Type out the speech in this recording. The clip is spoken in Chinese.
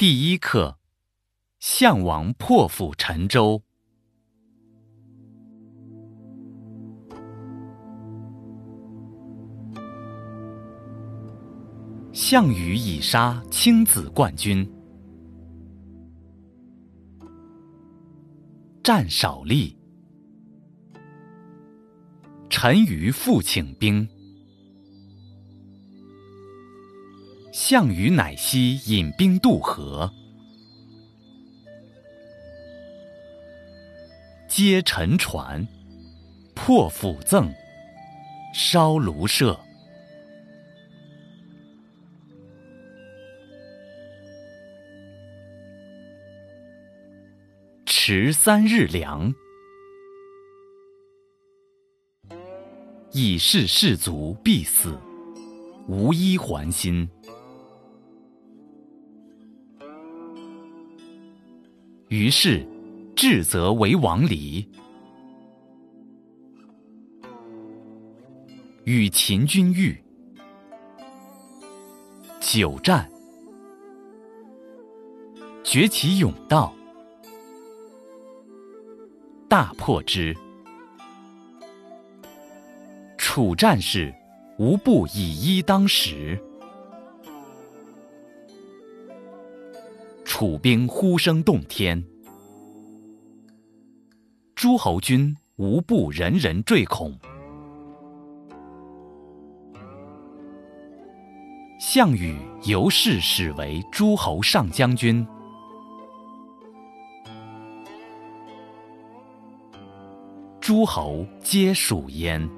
第一课：项王破釜沉舟。项羽以杀青子冠军，战少利。陈余复请兵，项羽乃西引兵渡河，皆沉船，破釜赠，烧庐舍。持三日粮，以示士卒必死，无一还心。于是，至则为王离，与秦军遇，久战，决其勇道。大破之。楚战士无不以一当十。楚兵呼声动天，诸侯军无不人人坠恐。项羽由是始为诸侯上将军。诸侯皆属焉。